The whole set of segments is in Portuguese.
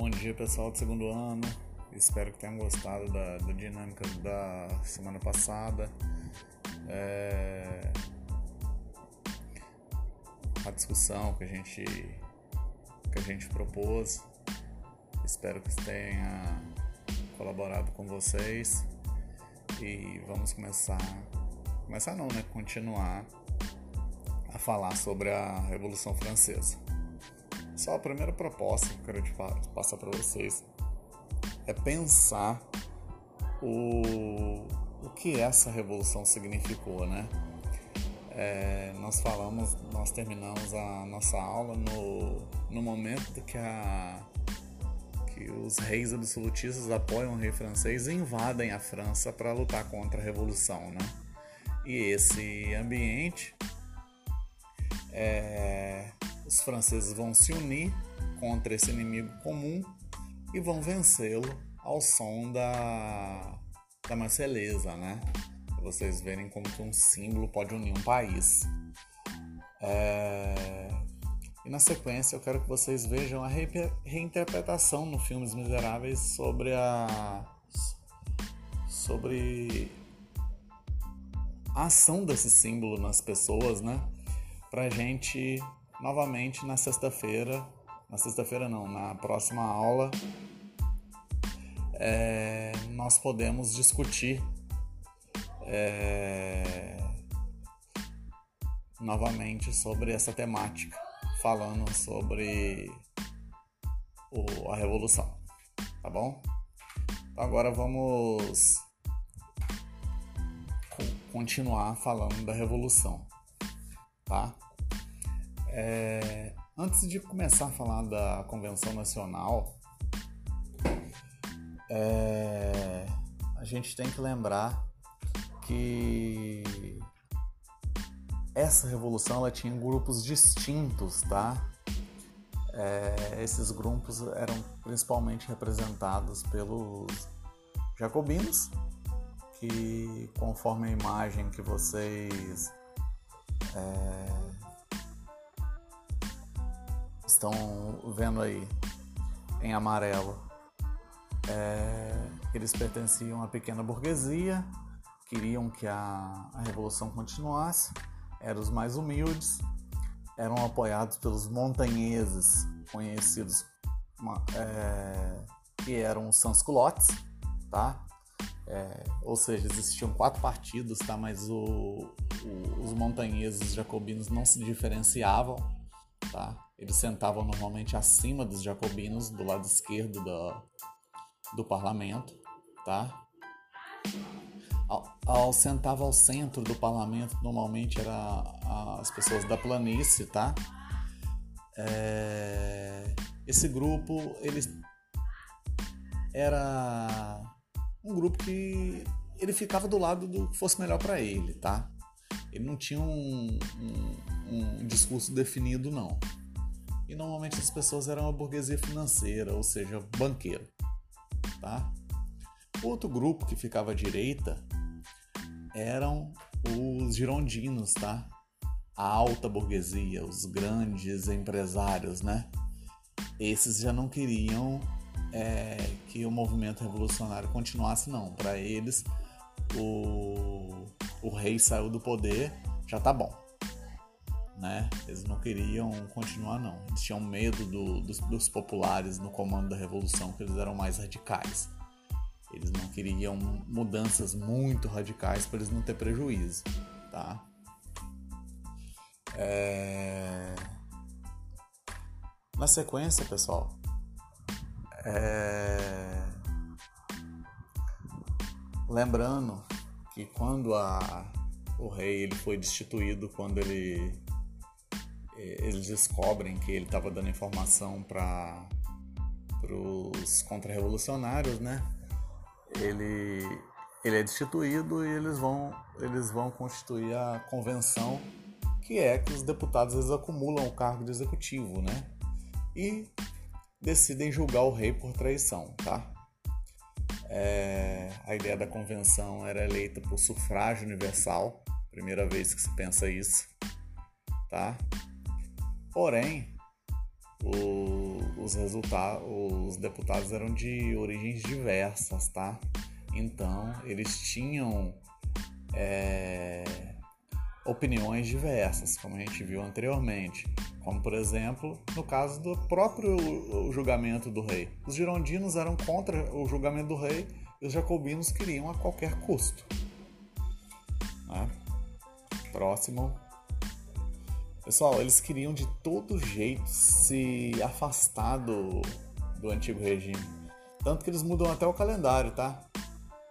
Bom dia pessoal do segundo ano, espero que tenham gostado da, da dinâmica da semana passada. É... A discussão que a gente que a gente propôs. Espero que tenha colaborado com vocês e vamos começar começar não, né? Continuar a falar sobre a Revolução Francesa. Só a primeira proposta que eu quero te passar para vocês é pensar o, o que essa revolução significou, né? É, nós falamos, nós terminamos a nossa aula no, no momento que, a, que os reis absolutistas apoiam o rei francês e invadem a França para lutar contra a revolução, né? E esse ambiente é, os franceses vão se unir contra esse inimigo comum e vão vencê-lo ao som da, da Marselhesa, né? Pra vocês verem como que um símbolo pode unir um país. É... E na sequência eu quero que vocês vejam a re reinterpretação no Filmes Miseráveis sobre a sobre a ação desse símbolo nas pessoas, né? Pra gente novamente na sexta-feira, na sexta-feira não, na próxima aula, é, nós podemos discutir é, novamente sobre essa temática, falando sobre o, a revolução, tá bom? Então agora vamos continuar falando da revolução, tá? É, antes de começar a falar da Convenção Nacional, é, a gente tem que lembrar que essa revolução ela tinha grupos distintos, tá? É, esses grupos eram principalmente representados pelos jacobinos, que conforme a imagem que vocês é, estão vendo aí em amarelo, é, eles pertenciam à pequena burguesia, queriam que a, a revolução continuasse, eram os mais humildes, eram apoiados pelos montanheses, conhecidos é, que eram os sans-culottes, tá? É, ou seja, existiam quatro partidos, tá? Mas o, o, os montanheses jacobinos não se diferenciavam, tá? Eles sentavam normalmente acima dos jacobinos, do lado esquerdo do, do parlamento, tá? Ao, ao sentava ao centro do parlamento, normalmente era as pessoas da planície, tá? É, esse grupo, eles era um grupo que ele ficava do lado do que fosse melhor para ele, tá? Ele não tinha um, um, um discurso definido, não e normalmente as pessoas eram a burguesia financeira, ou seja, banqueiro. Tá? Outro grupo que ficava à direita eram os girondinos, tá? A alta burguesia, os grandes empresários, né? Esses já não queriam é, que o movimento revolucionário continuasse, não. Para eles, o, o rei saiu do poder, já tá bom né? Eles não queriam continuar, não. Eles tinham medo do, dos, dos, populares no comando da revolução, que eles eram mais radicais. Eles não queriam mudanças muito radicais para eles não ter prejuízo, tá? É... Na sequência, pessoal, é... lembrando que quando a, o rei ele foi destituído, quando ele eles descobrem que ele estava dando informação para os contra-revolucionários, né? Ele, ele é destituído e eles vão, eles vão constituir a convenção, que é que os deputados eles acumulam o cargo de executivo, né? E decidem julgar o rei por traição, tá? É, a ideia da convenção era eleita por sufrágio universal, primeira vez que se pensa isso, tá? Porém, o, os resultados, os deputados eram de origens diversas, tá? Então eles tinham é, opiniões diversas, como a gente viu anteriormente. Como, por exemplo, no caso do próprio julgamento do rei. Os girondinos eram contra o julgamento do rei e os jacobinos queriam a qualquer custo. Né? Próximo. Pessoal, eles queriam de todo jeito se afastar do, do antigo regime. Tanto que eles mudam até o calendário, tá?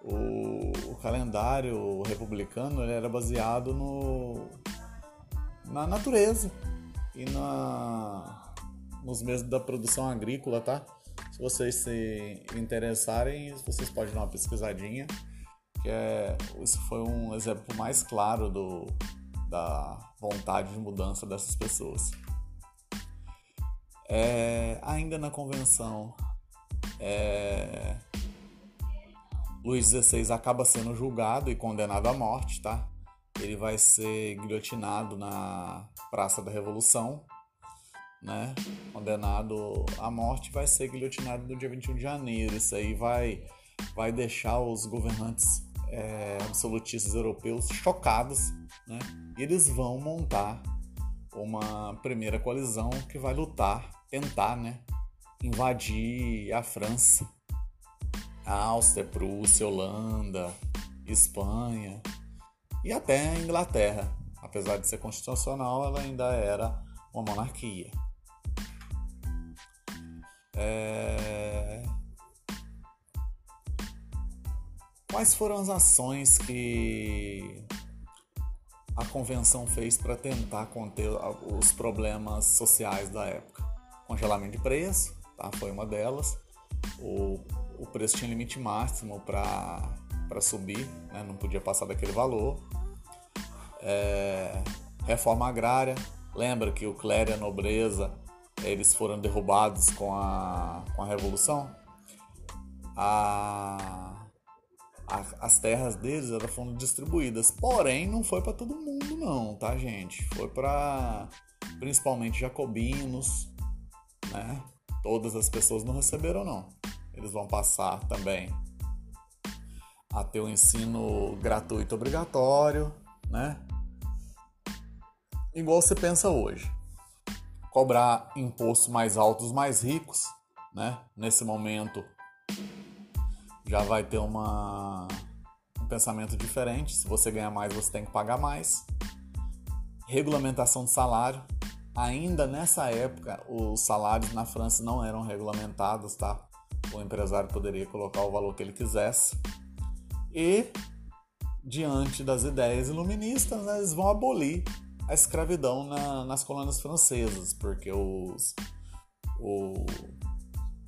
O, o calendário republicano ele era baseado no, na natureza e na, nos meses da produção agrícola, tá? Se vocês se interessarem, vocês podem dar uma pesquisadinha, que é, isso foi um exemplo mais claro do, da vontade de mudança dessas pessoas. É, ainda na convenção, é, Luís XVI acaba sendo julgado e condenado à morte, tá? Ele vai ser guilhotinado na Praça da Revolução, né? Condenado à morte, vai ser guilhotinado no dia 21 de janeiro. Isso aí vai, vai deixar os governantes é, absolutistas europeus chocados, né? E eles vão montar uma primeira coalizão que vai lutar, tentar, né? Invadir a França Áustria, Prússia, Holanda, Espanha e até a Inglaterra. Apesar de ser constitucional, ela ainda era uma monarquia. É... Quais foram as ações que a convenção fez para tentar conter os problemas sociais da época? Congelamento de preço, tá? foi uma delas. O o preço tinha limite máximo para subir, né? não podia passar daquele valor. É, reforma agrária, lembra que o clero e a nobreza eles foram derrubados com a, com a Revolução? A, as terras deles elas foram distribuídas, porém não foi para todo mundo não, tá gente? Foi para principalmente jacobinos, né? Todas as pessoas não receberam não eles vão passar também a ter o um ensino gratuito obrigatório, né? Igual você pensa hoje. Cobrar impostos mais altos mais ricos, né? Nesse momento já vai ter uma, um pensamento diferente. Se você ganhar mais, você tem que pagar mais. Regulamentação de salário. Ainda nessa época, os salários na França não eram regulamentados, tá? o empresário poderia colocar o valor que ele quisesse. E, diante das ideias iluministas, né, eles vão abolir a escravidão na, nas colônias francesas, porque os, o,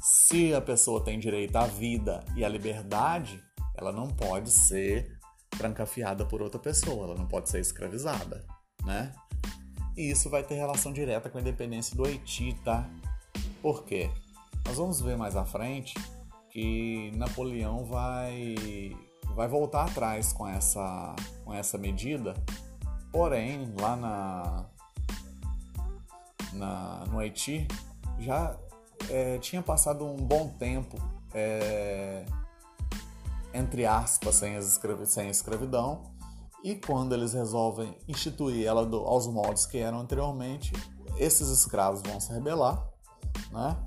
se a pessoa tem direito à vida e à liberdade, ela não pode ser trancafiada por outra pessoa, ela não pode ser escravizada, né? E isso vai ter relação direta com a independência do Haiti, tá? Por quê? Nós vamos ver mais à frente que Napoleão vai, vai voltar atrás com essa, com essa medida, porém, lá na, na, no Haiti já é, tinha passado um bom tempo, é, entre aspas, sem, escravi sem escravidão, e quando eles resolvem instituir ela do, aos moldes que eram anteriormente, esses escravos vão se rebelar, né?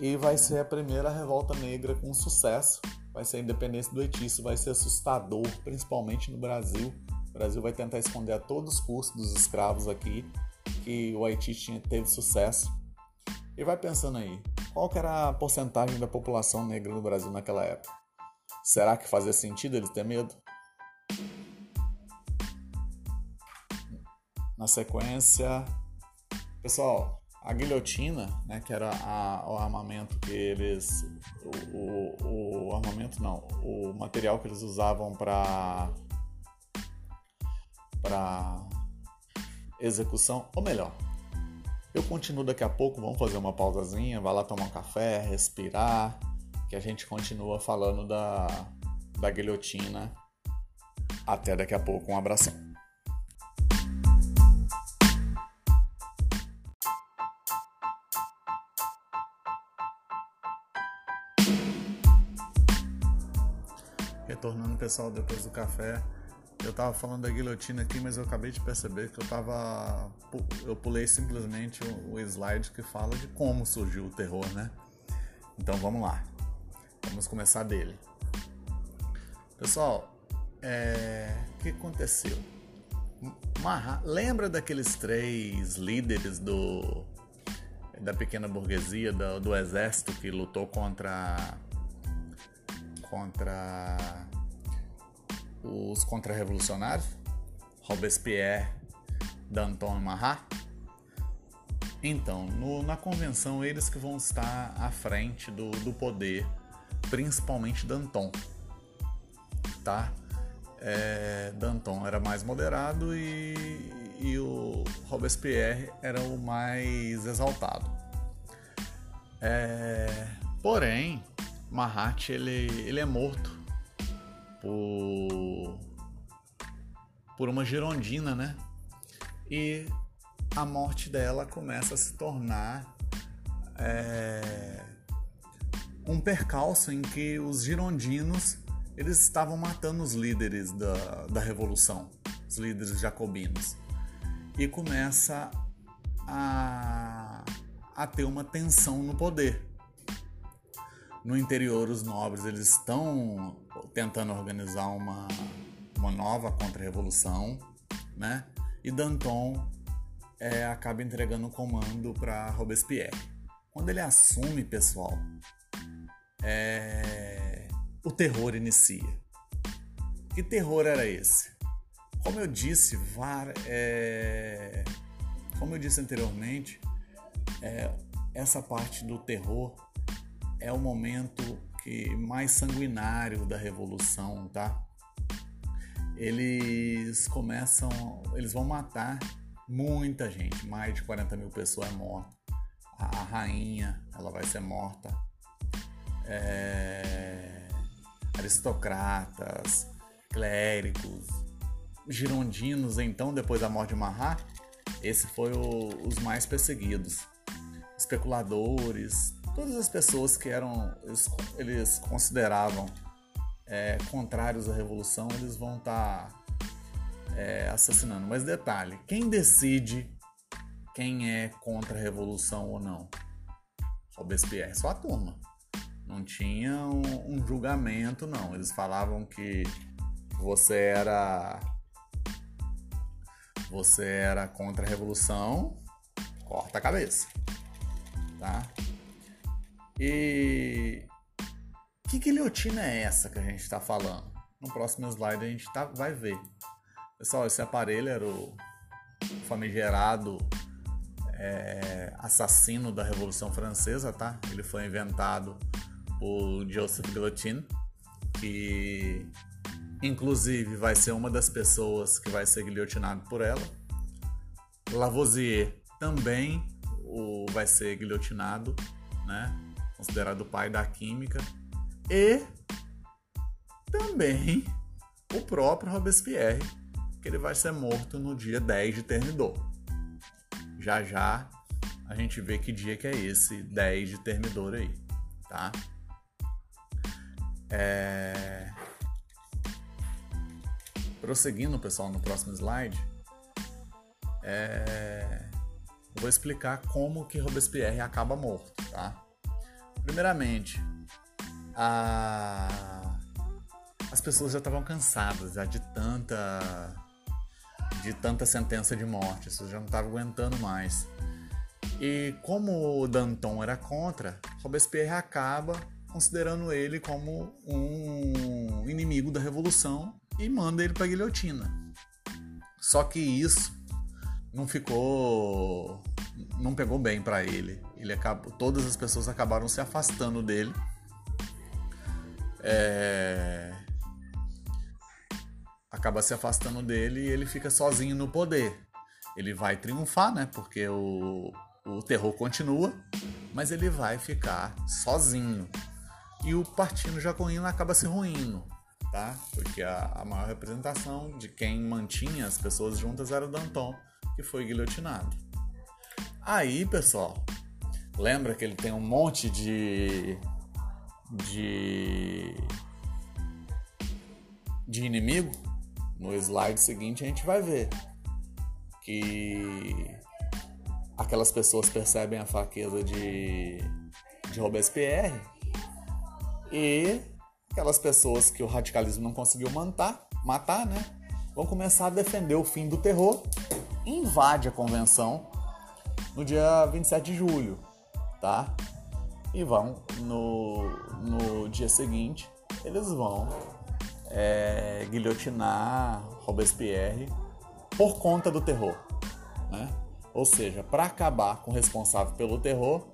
e vai ser a primeira revolta negra com sucesso. Vai ser a independência do Haiti, isso vai ser assustador, principalmente no Brasil. O Brasil vai tentar esconder a todos os custos dos escravos aqui que o Haiti tinha, teve sucesso. E vai pensando aí, qual era a porcentagem da população negra no Brasil naquela época? Será que fazia sentido eles ter medo? Na sequência, pessoal, a guilhotina, né, que era a, o armamento que eles. O, o, o, armamento não, o material que eles usavam para. para execução, ou melhor, eu continuo daqui a pouco, vamos fazer uma pausazinha, vai lá tomar um café, respirar, que a gente continua falando da, da guilhotina. Até daqui a pouco, um abração. retornando pessoal depois do café. Eu tava falando da guilhotina aqui, mas eu acabei de perceber que eu tava. Eu pulei simplesmente o slide que fala de como surgiu o terror, né? Então vamos lá. Vamos começar dele. Pessoal, é... o que aconteceu? Marra... Lembra daqueles três líderes do da pequena burguesia, do, do exército que lutou contra contra os contra-revolucionários, Robespierre, Danton e Marat. Então, no, na convenção, eles que vão estar à frente do, do poder, principalmente Danton, tá? É, Danton era mais moderado e, e o Robespierre era o mais exaltado. É, porém, Mahat ele, ele é morto por, por uma girondina, né? E a morte dela começa a se tornar é, um percalço em que os girondinos eles estavam matando os líderes da, da revolução, os líderes jacobinos, e começa a, a ter uma tensão no poder no interior os nobres eles estão tentando organizar uma, uma nova contra-revolução, né? E Danton é, acaba entregando o comando para Robespierre. Quando ele assume, pessoal, é, o terror inicia. Que terror era esse? Como eu disse, var, é, como eu disse anteriormente, é, essa parte do terror é o momento mais sanguinário da revolução, tá? Eles começam, eles vão matar muita gente, mais de 40 mil pessoas mortas. A, a rainha, ela vai ser morta. É, aristocratas, clérigos, girondinos, então, depois da morte de Marat, esse foi os mais perseguidos. Especuladores, todas as pessoas que eram eles, eles consideravam é, contrários à revolução eles vão estar tá, é, assassinando. Mas detalhe, quem decide quem é contra a revolução ou não? Robespierre, só a turma. Não tinha um, um julgamento, não. Eles falavam que você era você era contra a revolução, corta a cabeça, tá? E que guilhotina é essa que a gente está falando? No próximo slide a gente tá, vai ver. Pessoal, esse aparelho era o famigerado é, assassino da Revolução Francesa, tá? Ele foi inventado por Joseph Guillotine, que inclusive vai ser uma das pessoas que vai ser guilhotinado por ela. Lavoisier também o, vai ser guilhotinado, né? Considerado o pai da química, e também o próprio Robespierre, que ele vai ser morto no dia 10 de Termidor. Já já a gente vê que dia que é esse 10 de Termidor aí, tá? É... Prosseguindo, pessoal, no próximo slide, é... vou explicar como que Robespierre acaba morto, tá? Primeiramente, a... as pessoas já estavam cansadas já de tanta de tanta sentença de morte, isso já não estavam aguentando mais. E como o Danton era contra, Robespierre acaba considerando ele como um inimigo da revolução e manda ele para a guilhotina. Só que isso não ficou não pegou bem para ele. Ele acabou, todas as pessoas acabaram se afastando dele. É... Acaba se afastando dele e ele fica sozinho no poder. Ele vai triunfar, né? Porque o, o terror continua, mas ele vai ficar sozinho. E o partido jacobino acaba se ruindo, tá? Porque a, a maior representação de quem mantinha as pessoas juntas era o Danton, que foi guilhotinado. Aí, pessoal, lembra que ele tem um monte de de de inimigo, no slide seguinte a gente vai ver que aquelas pessoas percebem a fraqueza de, de Robespierre e aquelas pessoas que o radicalismo não conseguiu matar, matar, né? Vão começar a defender o fim do terror, invade a convenção no dia 27 de julho, tá? E vão no, no dia seguinte, eles vão é, guilhotinar Robespierre por conta do terror, né? Ou seja, para acabar com o responsável pelo terror,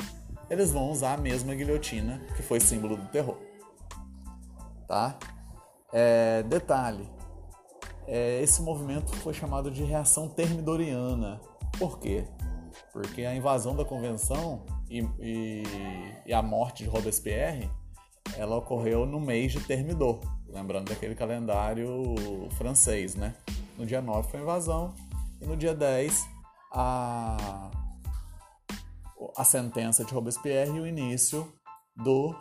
eles vão usar a mesma guilhotina que foi símbolo do terror, tá? É, detalhe, é, esse movimento foi chamado de reação termidoriana. Por quê? Porque a invasão da convenção e, e, e a morte de Robespierre ela ocorreu no mês de Termidor, lembrando daquele calendário francês, né? No dia 9 foi a invasão e no dia 10 a, a sentença de Robespierre e o início do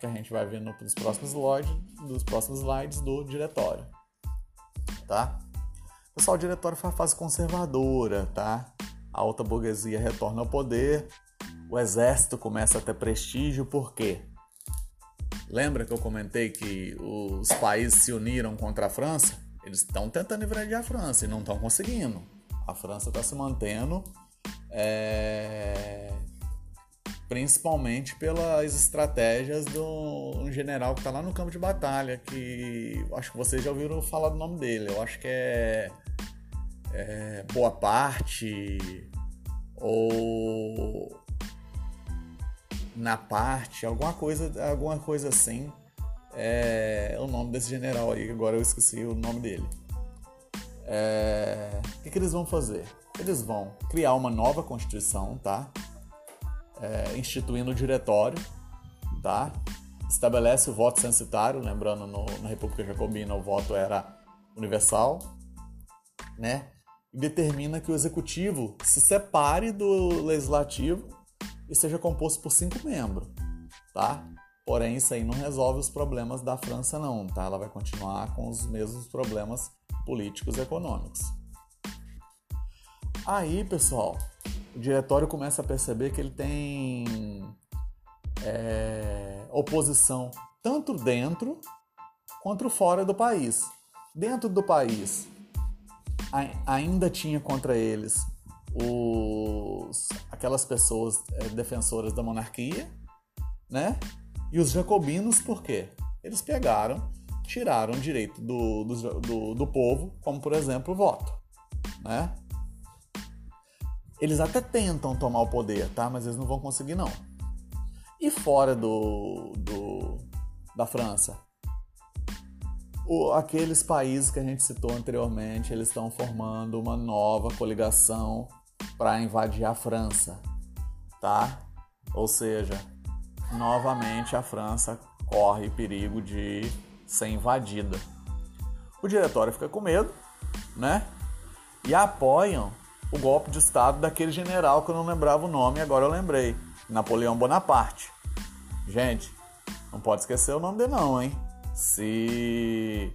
que a gente vai ver nos próximos slides, dos próximos slides do diretório, tá? Pessoal, o diretório foi a fase conservadora, tá? A alta burguesia retorna ao poder, o exército começa a ter prestígio, por quê? Lembra que eu comentei que os países se uniram contra a França? Eles estão tentando invadir a França e não estão conseguindo. A França está se mantendo é, principalmente pelas estratégias do um general que está lá no campo de batalha, que acho que vocês já ouviram falar do nome dele. Eu acho que é, é Boa Parte ou na parte, alguma coisa, alguma coisa assim. É o nome desse general aí, agora eu esqueci o nome dele. É, o que, que, eles vão fazer? Eles vão criar uma nova constituição, tá? É, instituindo o diretório, tá? Estabelece o voto censitário, lembrando no, na República Jacobina o voto era universal, né? Determina que o executivo se separe do legislativo e seja composto por cinco membros, tá? Porém, isso aí não resolve os problemas da França, não, tá? Ela vai continuar com os mesmos problemas políticos e econômicos. Aí, pessoal, o diretório começa a perceber que ele tem é, oposição tanto dentro quanto fora do país. Dentro do país, ainda tinha contra eles os, aquelas pessoas é, defensoras da monarquia, né? E os jacobinos, por quê? Eles pegaram, tiraram o direito do, do, do, do povo, como por exemplo o voto, né? Eles até tentam tomar o poder, tá? Mas eles não vão conseguir, não. E fora do, do da França? O, aqueles países que a gente citou anteriormente, eles estão formando uma nova coligação para invadir a França, tá? Ou seja, novamente a França corre perigo de ser invadida. O diretório fica com medo, né? E apoiam o golpe de estado daquele general que eu não lembrava o nome, agora eu lembrei, Napoleão Bonaparte. Gente, não pode esquecer o nome dele não, hein? Se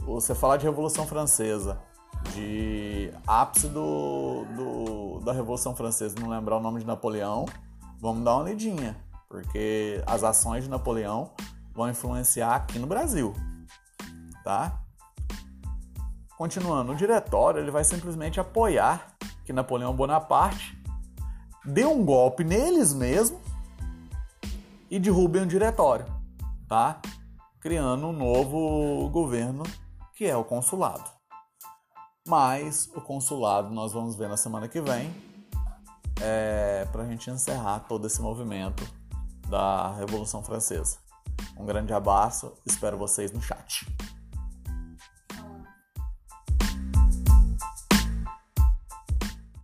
você falar de Revolução Francesa de ápice do, do, da Revolução Francesa, não lembrar o nome de Napoleão, vamos dar uma lidinha, porque as ações de Napoleão vão influenciar aqui no Brasil, tá? Continuando, o diretório ele vai simplesmente apoiar que Napoleão Bonaparte dê um golpe neles mesmos e derrubem o diretório, tá? Criando um novo governo que é o consulado. Mas o consulado nós vamos ver na semana que vem é, para a gente encerrar todo esse movimento da Revolução Francesa. Um grande abraço, espero vocês no chat.